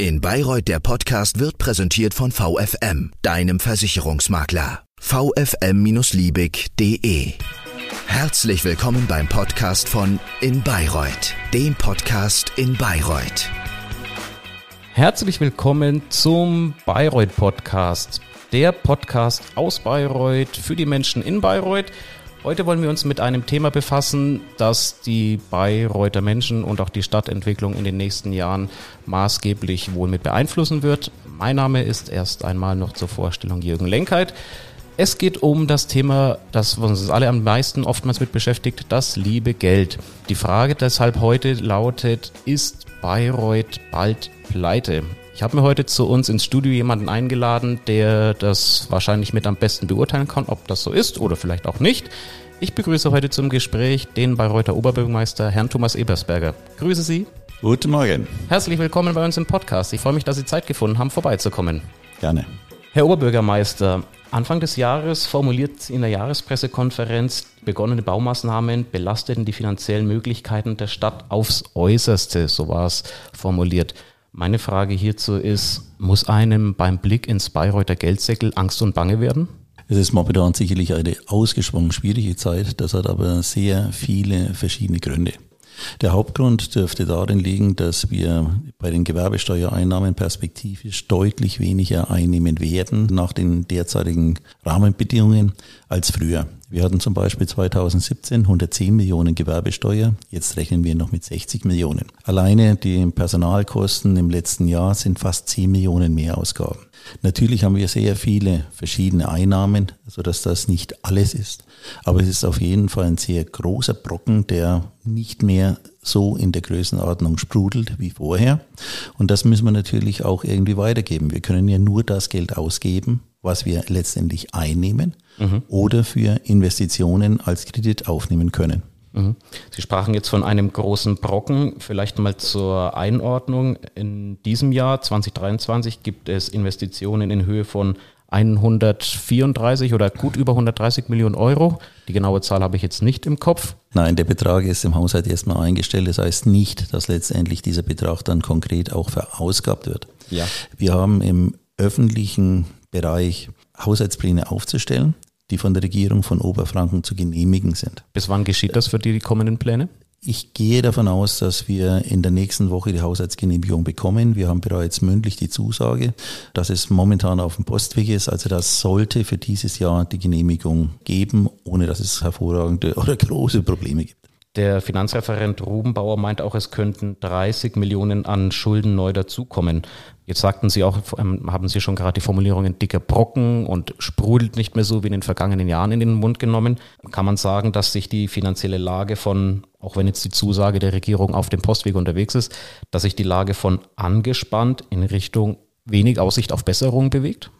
In Bayreuth der Podcast wird präsentiert von VFM, deinem Versicherungsmakler. vfm-liebig.de Herzlich willkommen beim Podcast von In Bayreuth, dem Podcast in Bayreuth. Herzlich willkommen zum Bayreuth Podcast, der Podcast aus Bayreuth für die Menschen in Bayreuth. Heute wollen wir uns mit einem Thema befassen, das die Bayreuther Menschen und auch die Stadtentwicklung in den nächsten Jahren maßgeblich wohl mit beeinflussen wird. Mein Name ist erst einmal noch zur Vorstellung Jürgen Lenkheit. Es geht um das Thema, das uns alle am meisten oftmals mit beschäftigt, das liebe Geld. Die Frage deshalb heute lautet, ist Bayreuth bald pleite? Ich habe mir heute zu uns ins Studio jemanden eingeladen, der das wahrscheinlich mit am besten beurteilen kann, ob das so ist oder vielleicht auch nicht. Ich begrüße heute zum Gespräch den Bayreuther Oberbürgermeister Herrn Thomas Ebersberger. Grüße Sie. Guten Morgen. Herzlich willkommen bei uns im Podcast. Ich freue mich, dass Sie Zeit gefunden haben, vorbeizukommen. Gerne. Herr Oberbürgermeister, Anfang des Jahres formuliert in der Jahrespressekonferenz, begonnene Baumaßnahmen belasteten die finanziellen Möglichkeiten der Stadt aufs Äußerste, so war es formuliert. Meine Frage hierzu ist, muss einem beim Blick ins Bayreuther Geldsäckel Angst und Bange werden? Es ist momentan sicherlich eine ausgesprochen schwierige Zeit. Das hat aber sehr viele verschiedene Gründe. Der Hauptgrund dürfte darin liegen, dass wir bei den Gewerbesteuereinnahmen perspektivisch deutlich weniger einnehmen werden nach den derzeitigen Rahmenbedingungen als früher. Wir hatten zum Beispiel 2017 110 Millionen Gewerbesteuer, jetzt rechnen wir noch mit 60 Millionen. Alleine die Personalkosten im letzten Jahr sind fast 10 Millionen Mehrausgaben. Natürlich haben wir sehr viele verschiedene Einnahmen, sodass das nicht alles ist. Aber es ist auf jeden Fall ein sehr großer Brocken, der nicht mehr so in der Größenordnung sprudelt wie vorher. Und das müssen wir natürlich auch irgendwie weitergeben. Wir können ja nur das Geld ausgeben, was wir letztendlich einnehmen mhm. oder für Investitionen als Kredit aufnehmen können. Mhm. Sie sprachen jetzt von einem großen Brocken. Vielleicht mal zur Einordnung. In diesem Jahr 2023 gibt es Investitionen in Höhe von 134 oder gut über 130 Millionen Euro. Die genaue Zahl habe ich jetzt nicht im Kopf. Nein, der Betrag ist im Haushalt erstmal eingestellt. Das heißt nicht, dass letztendlich dieser Betrag dann konkret auch verausgabt wird. Ja. Wir haben im öffentlichen Bereich Haushaltspläne aufzustellen die von der Regierung von Oberfranken zu genehmigen sind. Bis wann geschieht das für die kommenden Pläne? Ich gehe davon aus, dass wir in der nächsten Woche die Haushaltsgenehmigung bekommen. Wir haben bereits mündlich die Zusage, dass es momentan auf dem Postweg ist. Also das sollte für dieses Jahr die Genehmigung geben, ohne dass es hervorragende oder große Probleme gibt. Der Finanzreferent Rubenbauer meint auch, es könnten 30 Millionen an Schulden neu dazukommen. Jetzt sagten Sie auch, ähm, haben Sie schon gerade die Formulierungen dicker Brocken und sprudelt nicht mehr so wie in den vergangenen Jahren in den Mund genommen. Kann man sagen, dass sich die finanzielle Lage von, auch wenn jetzt die Zusage der Regierung auf dem Postweg unterwegs ist, dass sich die Lage von angespannt in Richtung wenig Aussicht auf Besserung bewegt?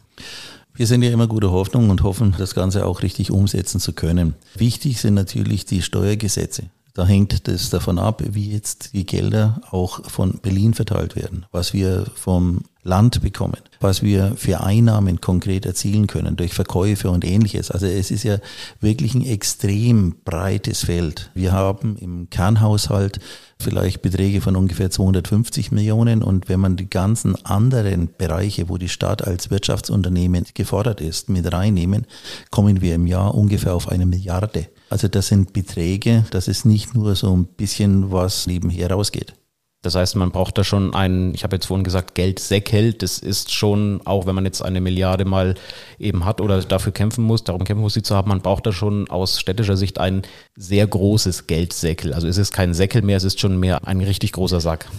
Wir sind ja immer gute Hoffnung und hoffen, das Ganze auch richtig umsetzen zu können. Wichtig sind natürlich die Steuergesetze. Da hängt es davon ab, wie jetzt die Gelder auch von Berlin verteilt werden, was wir vom Land bekommen, was wir für Einnahmen konkret erzielen können durch Verkäufe und ähnliches. Also es ist ja wirklich ein extrem breites Feld. Wir haben im Kernhaushalt vielleicht Beträge von ungefähr 250 Millionen und wenn man die ganzen anderen Bereiche, wo die Stadt als Wirtschaftsunternehmen gefordert ist, mit reinnehmen, kommen wir im Jahr ungefähr auf eine Milliarde. Also das sind Beträge, das ist nicht nur so ein bisschen, was nebenher rausgeht. Das heißt, man braucht da schon einen, ich habe jetzt vorhin gesagt, Geldsäckel. Das ist schon, auch wenn man jetzt eine Milliarde mal eben hat oder dafür kämpfen muss, darum kämpfen muss, sie zu haben, man braucht da schon aus städtischer Sicht ein sehr großes Geldsäckel. Also es ist kein Säckel mehr, es ist schon mehr ein richtig großer Sack.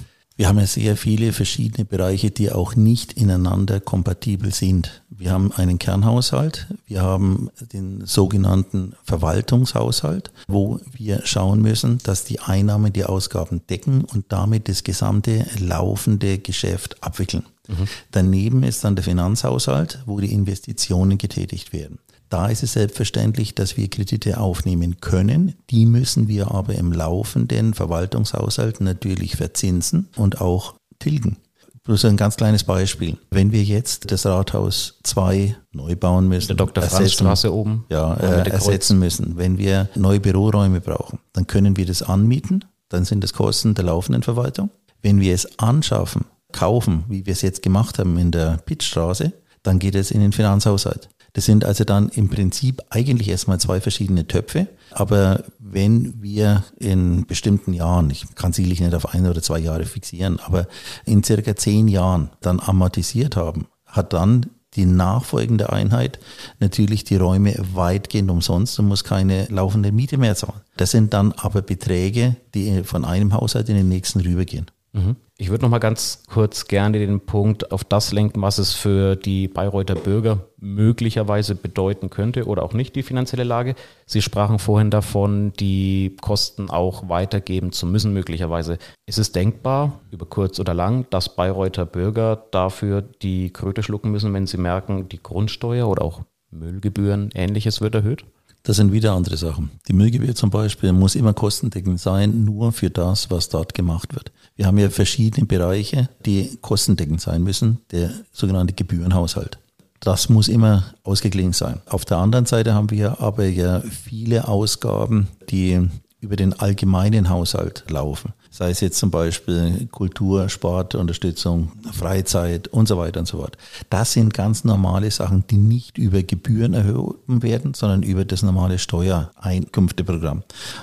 Wir haben ja sehr viele verschiedene Bereiche, die auch nicht ineinander kompatibel sind. Wir haben einen Kernhaushalt, wir haben den sogenannten Verwaltungshaushalt, wo wir schauen müssen, dass die Einnahmen die Ausgaben decken und damit das gesamte laufende Geschäft abwickeln. Mhm. Daneben ist dann der Finanzhaushalt, wo die Investitionen getätigt werden. Da ist es selbstverständlich, dass wir Kredite aufnehmen können. Die müssen wir aber im laufenden Verwaltungshaushalt natürlich verzinsen und auch tilgen. Bloß ein ganz kleines Beispiel. Wenn wir jetzt das Rathaus 2 neu bauen müssen, der Dr. Franz Straße oben, ja, äh, ersetzen müssen, wenn wir neue Büroräume brauchen, dann können wir das anmieten, dann sind das Kosten der laufenden Verwaltung. Wenn wir es anschaffen, kaufen, wie wir es jetzt gemacht haben in der Pittstraße, dann geht es in den Finanzhaushalt. Das sind also dann im Prinzip eigentlich erstmal zwei verschiedene Töpfe. Aber wenn wir in bestimmten Jahren, ich kann sicherlich nicht auf ein oder zwei Jahre fixieren, aber in circa zehn Jahren dann amortisiert haben, hat dann die nachfolgende Einheit natürlich die Räume weitgehend umsonst und muss keine laufende Miete mehr zahlen. Das sind dann aber Beträge, die von einem Haushalt in den nächsten rübergehen. Mhm. Ich würde noch mal ganz kurz gerne den Punkt auf das lenken, was es für die Bayreuther Bürger möglicherweise bedeuten könnte oder auch nicht die finanzielle Lage. Sie sprachen vorhin davon, die Kosten auch weitergeben zu müssen möglicherweise. Ist es denkbar, über kurz oder lang, dass Bayreuther Bürger dafür die Kröte schlucken müssen, wenn sie merken, die Grundsteuer oder auch Müllgebühren, ähnliches wird erhöht? Das sind wieder andere Sachen. Die Müllgebühr zum Beispiel muss immer kostendeckend sein, nur für das, was dort gemacht wird. Wir haben ja verschiedene Bereiche, die kostendeckend sein müssen, der sogenannte Gebührenhaushalt. Das muss immer ausgeglichen sein. Auf der anderen Seite haben wir aber ja viele Ausgaben, die über den allgemeinen Haushalt laufen sei es jetzt zum Beispiel Kultur, Sport, Unterstützung, Freizeit und so weiter und so fort. Das sind ganz normale Sachen, die nicht über Gebühren erhoben werden, sondern über das normale Steuereinkünfteprogramm.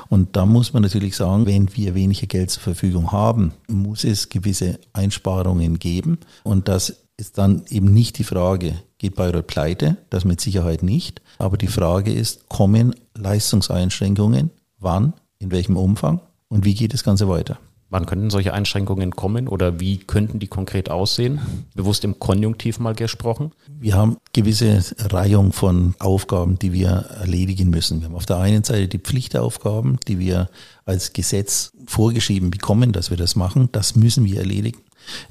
Und da muss man natürlich sagen, wenn wir weniger Geld zur Verfügung haben, muss es gewisse Einsparungen geben. Und das ist dann eben nicht die Frage, geht Bayreuth pleite? Das mit Sicherheit nicht. Aber die Frage ist, kommen Leistungseinschränkungen? Wann? In welchem Umfang? Und wie geht das Ganze weiter? Wann könnten solche Einschränkungen kommen oder wie könnten die konkret aussehen? Bewusst im Konjunktiv mal gesprochen. Wir haben gewisse Reihung von Aufgaben, die wir erledigen müssen. Wir haben auf der einen Seite die Pflichtaufgaben, die wir als Gesetz vorgeschrieben bekommen, dass wir das machen. Das müssen wir erledigen.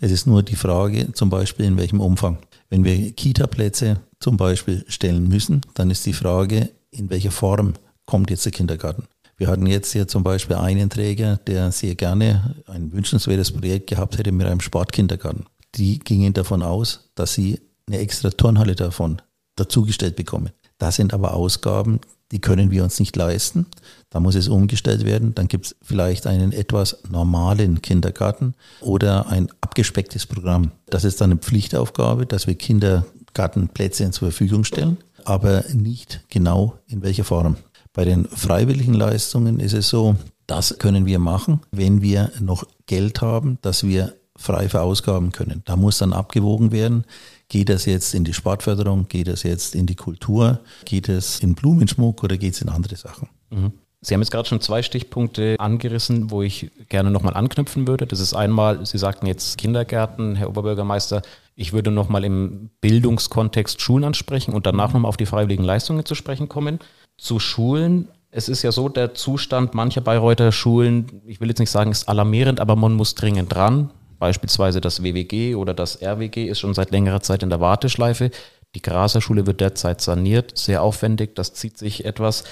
Es ist nur die Frage, zum Beispiel in welchem Umfang. Wenn wir Kita-Plätze zum Beispiel stellen müssen, dann ist die Frage, in welcher Form kommt jetzt der Kindergarten. Wir hatten jetzt hier zum Beispiel einen Träger, der sehr gerne ein wünschenswertes Projekt gehabt hätte mit einem Sportkindergarten. Die gingen davon aus, dass sie eine extra Turnhalle davon dazugestellt bekommen. Das sind aber Ausgaben, die können wir uns nicht leisten. Da muss es umgestellt werden. Dann gibt es vielleicht einen etwas normalen Kindergarten oder ein abgespecktes Programm. Das ist dann eine Pflichtaufgabe, dass wir Kindergartenplätze zur Verfügung stellen, aber nicht genau in welcher Form. Bei den freiwilligen Leistungen ist es so, das können wir machen, wenn wir noch Geld haben, das wir frei verausgaben können. Da muss dann abgewogen werden, geht das jetzt in die Sportförderung, geht das jetzt in die Kultur, geht es in Blumenschmuck oder geht es in andere Sachen. Mhm. Sie haben jetzt gerade schon zwei Stichpunkte angerissen, wo ich gerne nochmal anknüpfen würde. Das ist einmal, Sie sagten jetzt Kindergärten, Herr Oberbürgermeister. Ich würde nochmal im Bildungskontext Schulen ansprechen und danach nochmal auf die freiwilligen Leistungen zu sprechen kommen zu Schulen. Es ist ja so, der Zustand mancher Bayreuther Schulen, ich will jetzt nicht sagen, ist alarmierend, aber man muss dringend dran. Beispielsweise das WWG oder das RWG ist schon seit längerer Zeit in der Warteschleife. Die Graser Schule wird derzeit saniert, sehr aufwendig, das zieht sich etwas.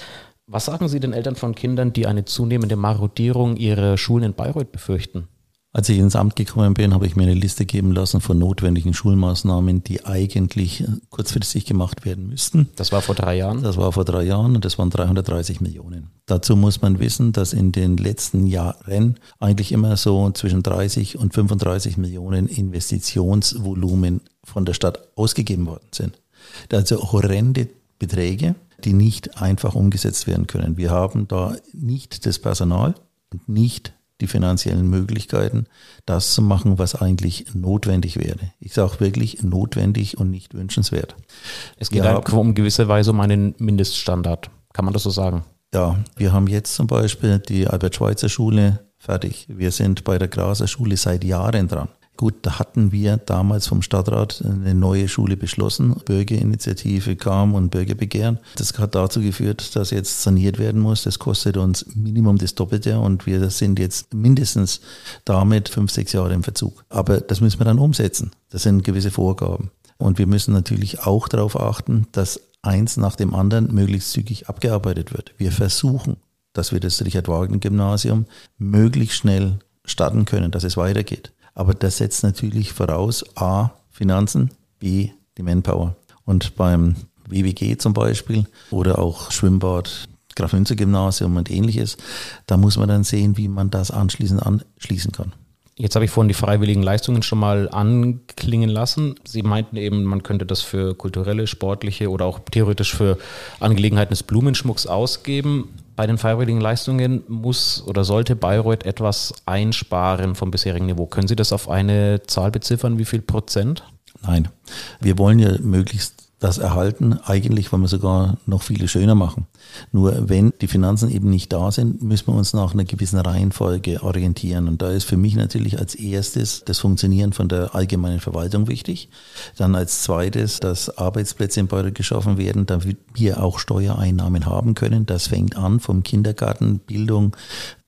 Was sagen Sie den Eltern von Kindern, die eine zunehmende Marodierung ihrer Schulen in Bayreuth befürchten? Als ich ins Amt gekommen bin, habe ich mir eine Liste geben lassen von notwendigen Schulmaßnahmen, die eigentlich kurzfristig gemacht werden müssten. Das war vor drei Jahren? Das war vor drei Jahren und das waren 330 Millionen. Dazu muss man wissen, dass in den letzten Jahren eigentlich immer so zwischen 30 und 35 Millionen Investitionsvolumen von der Stadt ausgegeben worden sind. Also horrende Beträge, die nicht einfach umgesetzt werden können. Wir haben da nicht das Personal und nicht die finanziellen Möglichkeiten, das zu machen, was eigentlich notwendig wäre. Ich sage wirklich notwendig und nicht wünschenswert. Es geht ja, um gewisse Weise um einen Mindeststandard. Kann man das so sagen? Ja, wir haben jetzt zum Beispiel die Albert-Schweitzer-Schule fertig. Wir sind bei der Graser Schule seit Jahren dran. Gut, da hatten wir damals vom Stadtrat eine neue Schule beschlossen. Bürgerinitiative kam und Bürgerbegehren. Das hat dazu geführt, dass jetzt saniert werden muss. Das kostet uns Minimum das Doppelte und wir sind jetzt mindestens damit fünf, sechs Jahre im Verzug. Aber das müssen wir dann umsetzen. Das sind gewisse Vorgaben. Und wir müssen natürlich auch darauf achten, dass eins nach dem anderen möglichst zügig abgearbeitet wird. Wir versuchen, dass wir das Richard-Wagner-Gymnasium möglichst schnell starten können, dass es weitergeht. Aber das setzt natürlich voraus A, Finanzen, B, die Manpower. Und beim WWG zum Beispiel oder auch Schwimmbad, Graf-Münzer-Gymnasium und ähnliches, da muss man dann sehen, wie man das anschließend anschließen kann. Jetzt habe ich vorhin die freiwilligen Leistungen schon mal anklingen lassen. Sie meinten eben, man könnte das für kulturelle, sportliche oder auch theoretisch für Angelegenheiten des Blumenschmucks ausgeben. Bei den freiwilligen Leistungen muss oder sollte Bayreuth etwas einsparen vom bisherigen Niveau. Können Sie das auf eine Zahl beziffern? Wie viel Prozent? Nein. Wir wollen ja möglichst das erhalten. Eigentlich wollen wir sogar noch viele schöner machen. Nur wenn die Finanzen eben nicht da sind, müssen wir uns nach einer gewissen Reihenfolge orientieren. Und da ist für mich natürlich als erstes das Funktionieren von der allgemeinen Verwaltung wichtig. Dann als zweites, dass Arbeitsplätze in Bayreuth geschaffen werden, damit wir auch Steuereinnahmen haben können. Das fängt an vom Kindergarten, Bildung,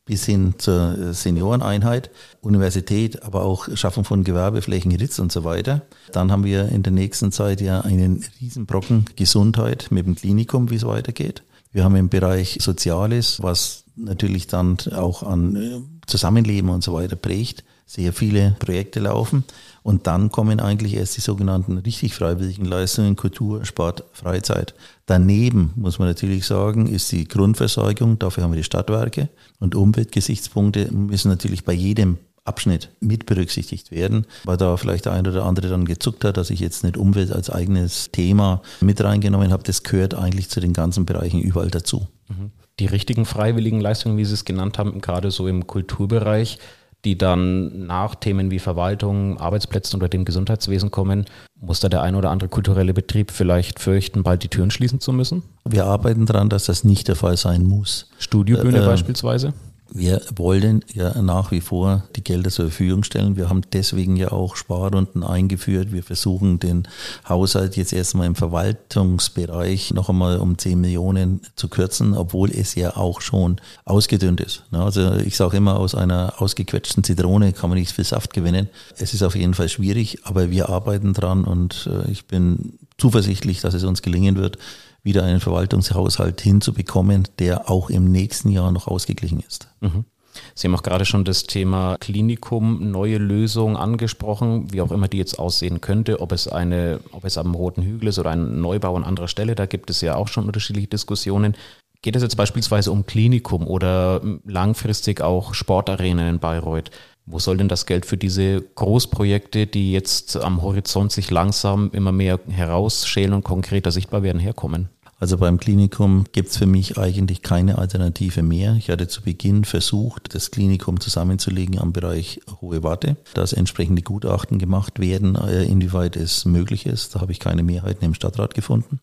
bis hin zur Senioreneinheit, Universität, aber auch Schaffung von Gewerbeflächen, Ritz und so weiter. Dann haben wir in der nächsten Zeit ja einen Riesenbrocken Gesundheit mit dem Klinikum, wie es weitergeht. Wir haben im Bereich Soziales, was natürlich dann auch an äh, Zusammenleben und so weiter prägt, sehr viele Projekte laufen. Und dann kommen eigentlich erst die sogenannten richtig freiwilligen Leistungen, Kultur, Sport, Freizeit. Daneben muss man natürlich sagen, ist die Grundversorgung, dafür haben wir die Stadtwerke. Und Umweltgesichtspunkte müssen natürlich bei jedem Abschnitt mit berücksichtigt werden, weil da vielleicht der eine oder andere dann gezuckt hat, dass ich jetzt nicht Umwelt als eigenes Thema mit reingenommen habe. Das gehört eigentlich zu den ganzen Bereichen überall dazu. Mhm. Die richtigen freiwilligen Leistungen, wie Sie es genannt haben, gerade so im Kulturbereich, die dann nach Themen wie Verwaltung, Arbeitsplätzen oder dem Gesundheitswesen kommen, muss da der ein oder andere kulturelle Betrieb vielleicht fürchten, bald die Türen schließen zu müssen? Wir arbeiten daran, dass das nicht der Fall sein muss. Studiobühne äh, beispielsweise? Wir wollen ja nach wie vor die Gelder zur Verfügung stellen. Wir haben deswegen ja auch Sparrunden eingeführt. Wir versuchen den Haushalt jetzt erstmal im Verwaltungsbereich noch einmal um 10 Millionen zu kürzen, obwohl es ja auch schon ausgedünnt ist. Also ich sage immer, aus einer ausgequetschten Zitrone kann man nichts für Saft gewinnen. Es ist auf jeden Fall schwierig, aber wir arbeiten dran und äh, ich bin zuversichtlich, dass es uns gelingen wird, wieder einen Verwaltungshaushalt hinzubekommen, der auch im nächsten Jahr noch ausgeglichen ist. Mhm. Sie haben auch gerade schon das Thema Klinikum, neue Lösung angesprochen, wie auch immer die jetzt aussehen könnte, ob es eine, ob es am Roten Hügel ist oder ein Neubau an anderer Stelle, da gibt es ja auch schon unterschiedliche Diskussionen. Geht es jetzt beispielsweise um Klinikum oder langfristig auch Sportarenen in Bayreuth? Wo soll denn das Geld für diese Großprojekte, die jetzt am Horizont sich langsam immer mehr herausschälen und konkreter sichtbar werden, herkommen? Also beim Klinikum gibt es für mich eigentlich keine Alternative mehr. Ich hatte zu Beginn versucht, das Klinikum zusammenzulegen am Bereich Hohe Warte, dass entsprechende Gutachten gemacht werden, äh, inwieweit es möglich ist. Da habe ich keine Mehrheiten im Stadtrat gefunden.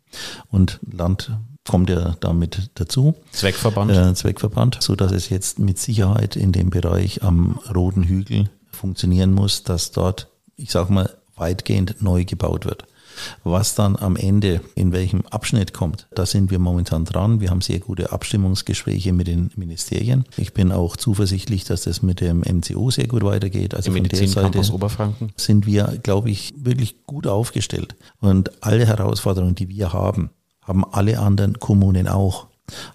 Und Land kommt ja damit dazu. Zweckverband. Äh, Zweckverband, so dass es jetzt mit Sicherheit in dem Bereich am Roten Hügel funktionieren muss, dass dort, ich sage mal, weitgehend neu gebaut wird. Was dann am Ende in welchem Abschnitt kommt, da sind wir momentan dran. Wir haben sehr gute Abstimmungsgespräche mit den Ministerien. Ich bin auch zuversichtlich, dass das mit dem MCO sehr gut weitergeht. Also Im von der Seite Oberfranken. sind wir, glaube ich, wirklich gut aufgestellt. Und alle Herausforderungen, die wir haben, haben alle anderen Kommunen auch.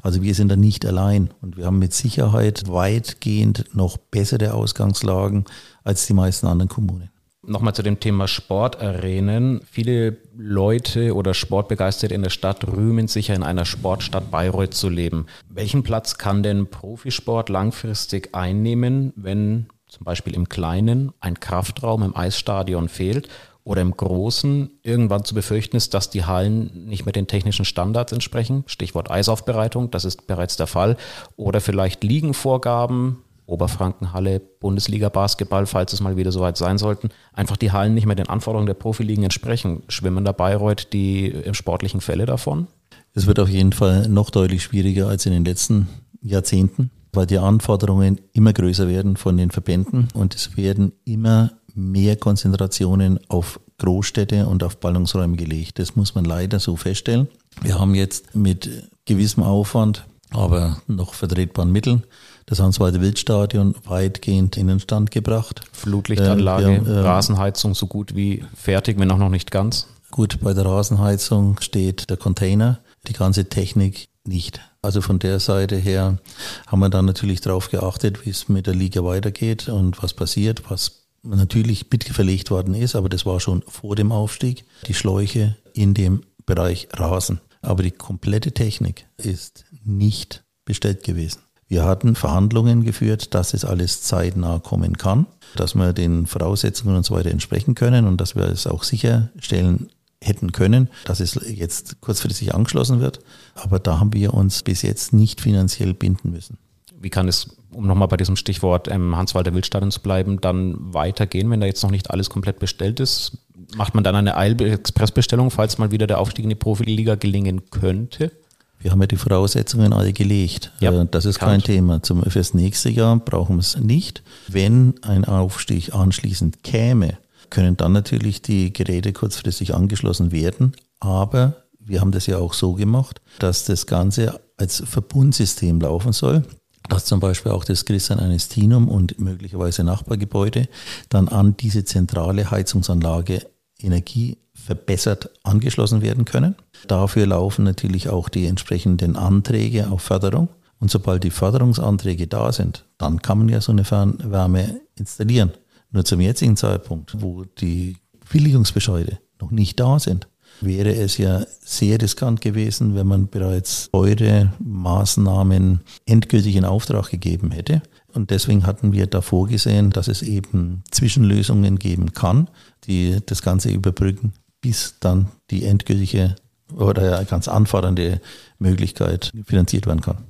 Also wir sind da nicht allein und wir haben mit Sicherheit weitgehend noch bessere Ausgangslagen als die meisten anderen Kommunen. Nochmal zu dem Thema Sportarenen. Viele Leute oder Sportbegeisterte in der Stadt rühmen sich ja in einer Sportstadt Bayreuth zu leben. Welchen Platz kann denn Profisport langfristig einnehmen, wenn zum Beispiel im Kleinen ein Kraftraum im Eisstadion fehlt oder im Großen irgendwann zu befürchten ist, dass die Hallen nicht mehr den technischen Standards entsprechen? Stichwort Eisaufbereitung, das ist bereits der Fall. Oder vielleicht Liegenvorgaben Oberfrankenhalle, Bundesliga Basketball, falls es mal wieder soweit sein sollten, einfach die Hallen nicht mehr den Anforderungen der Profiligen entsprechen. Schwimmen da Bayreuth die sportlichen Fälle davon? Es wird auf jeden Fall noch deutlich schwieriger als in den letzten Jahrzehnten, weil die Anforderungen immer größer werden von den Verbänden und es werden immer mehr Konzentrationen auf Großstädte und auf Ballungsräume gelegt. Das muss man leider so feststellen. Wir haben jetzt mit gewissem Aufwand, aber noch vertretbaren Mitteln das Hanswalde Wildstadion weitgehend in den Stand gebracht. Flutlichtanlage, äh, ja, äh, Rasenheizung so gut wie fertig, wenn auch noch nicht ganz. Gut, bei der Rasenheizung steht der Container, die ganze Technik nicht. Also von der Seite her haben wir dann natürlich darauf geachtet, wie es mit der Liga weitergeht und was passiert, was natürlich mitverlegt worden ist, aber das war schon vor dem Aufstieg, die Schläuche in dem Bereich Rasen. Aber die komplette Technik ist nicht bestellt gewesen. Wir hatten Verhandlungen geführt, dass es alles zeitnah kommen kann, dass wir den Voraussetzungen und so weiter entsprechen können und dass wir es auch sicherstellen hätten können, dass es jetzt kurzfristig angeschlossen wird. Aber da haben wir uns bis jetzt nicht finanziell binden müssen. Wie kann es, um nochmal bei diesem Stichwort ähm, Hans-Walter Wildstadion zu bleiben, dann weitergehen, wenn da jetzt noch nicht alles komplett bestellt ist? Macht man dann eine Eil-Expressbestellung, falls mal wieder der Aufstieg in die Profiliga gelingen könnte? Wir haben ja die Voraussetzungen alle gelegt. Ja, äh, das ist kein Thema. Zum, fürs nächste Jahr brauchen wir es nicht. Wenn ein Aufstieg anschließend käme, können dann natürlich die Geräte kurzfristig angeschlossen werden. Aber wir haben das ja auch so gemacht, dass das Ganze als Verbundsystem laufen soll dass zum Beispiel auch das Christian Anestinum und möglicherweise Nachbargebäude dann an diese zentrale Heizungsanlage Energie verbessert angeschlossen werden können. Dafür laufen natürlich auch die entsprechenden Anträge auf Förderung. Und sobald die Förderungsanträge da sind, dann kann man ja so eine Fernwärme installieren. Nur zum jetzigen Zeitpunkt, wo die Billigungsbescheide noch nicht da sind, wäre es ja sehr riskant gewesen, wenn man bereits eure Maßnahmen endgültig in Auftrag gegeben hätte. Und deswegen hatten wir da vorgesehen, dass es eben Zwischenlösungen geben kann, die das Ganze überbrücken, bis dann die endgültige oder ganz anfordernde Möglichkeit finanziert werden kann.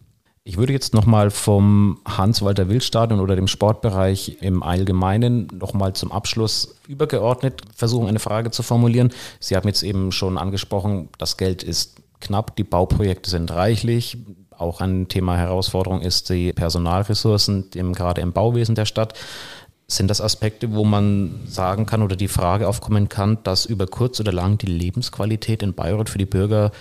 Ich würde jetzt nochmal vom Hans-Walter-Wild-Stadion oder dem Sportbereich im Allgemeinen nochmal zum Abschluss übergeordnet versuchen, eine Frage zu formulieren. Sie haben jetzt eben schon angesprochen, das Geld ist knapp, die Bauprojekte sind reichlich. Auch ein Thema Herausforderung ist die Personalressourcen, gerade im Bauwesen der Stadt. Sind das Aspekte, wo man sagen kann oder die Frage aufkommen kann, dass über kurz oder lang die Lebensqualität in Bayreuth für die Bürger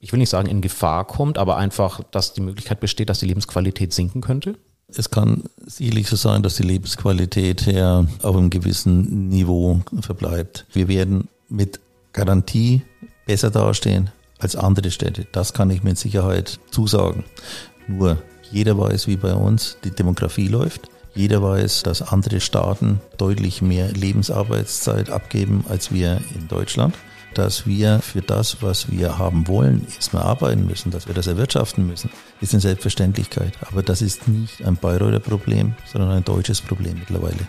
ich will nicht sagen in Gefahr kommt, aber einfach, dass die Möglichkeit besteht, dass die Lebensqualität sinken könnte? Es kann sicherlich so sein, dass die Lebensqualität ja auf einem gewissen Niveau verbleibt. Wir werden mit Garantie besser dastehen als andere Städte. Das kann ich mit Sicherheit zusagen. Nur jeder weiß, wie bei uns die Demografie läuft. Jeder weiß, dass andere Staaten deutlich mehr Lebensarbeitszeit abgeben als wir in Deutschland dass wir für das, was wir haben wollen, erstmal arbeiten müssen, dass wir das erwirtschaften müssen, ist eine Selbstverständlichkeit. Aber das ist nicht ein Bayreuther Problem, sondern ein deutsches Problem mittlerweile.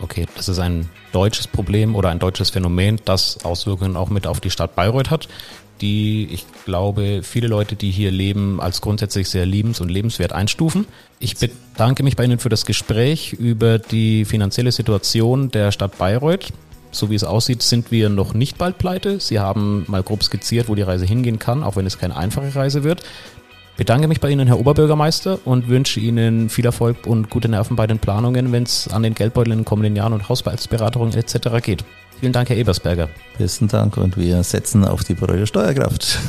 Okay, das ist ein deutsches Problem oder ein deutsches Phänomen, das Auswirkungen auch mit auf die Stadt Bayreuth hat, die ich glaube, viele Leute, die hier leben, als grundsätzlich sehr liebens- und lebenswert einstufen. Ich bedanke mich bei Ihnen für das Gespräch über die finanzielle Situation der Stadt Bayreuth so wie es aussieht, sind wir noch nicht bald pleite. Sie haben mal grob skizziert, wo die Reise hingehen kann, auch wenn es keine einfache Reise wird. Bedanke mich bei Ihnen, Herr Oberbürgermeister, und wünsche Ihnen viel Erfolg und gute Nerven bei den Planungen, wenn es an den Geldbeutel in den kommenden Jahren und Haushaltsberatungen etc. geht. Vielen Dank, Herr Ebersberger. Besten Dank und wir setzen auf die Bereue Steuerkraft.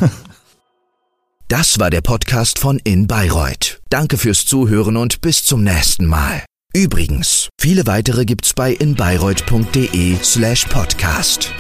Das war der Podcast von In Bayreuth. Danke fürs Zuhören und bis zum nächsten Mal. Übrigens, viele weitere gibt's bei inbayreuth.de slash podcast.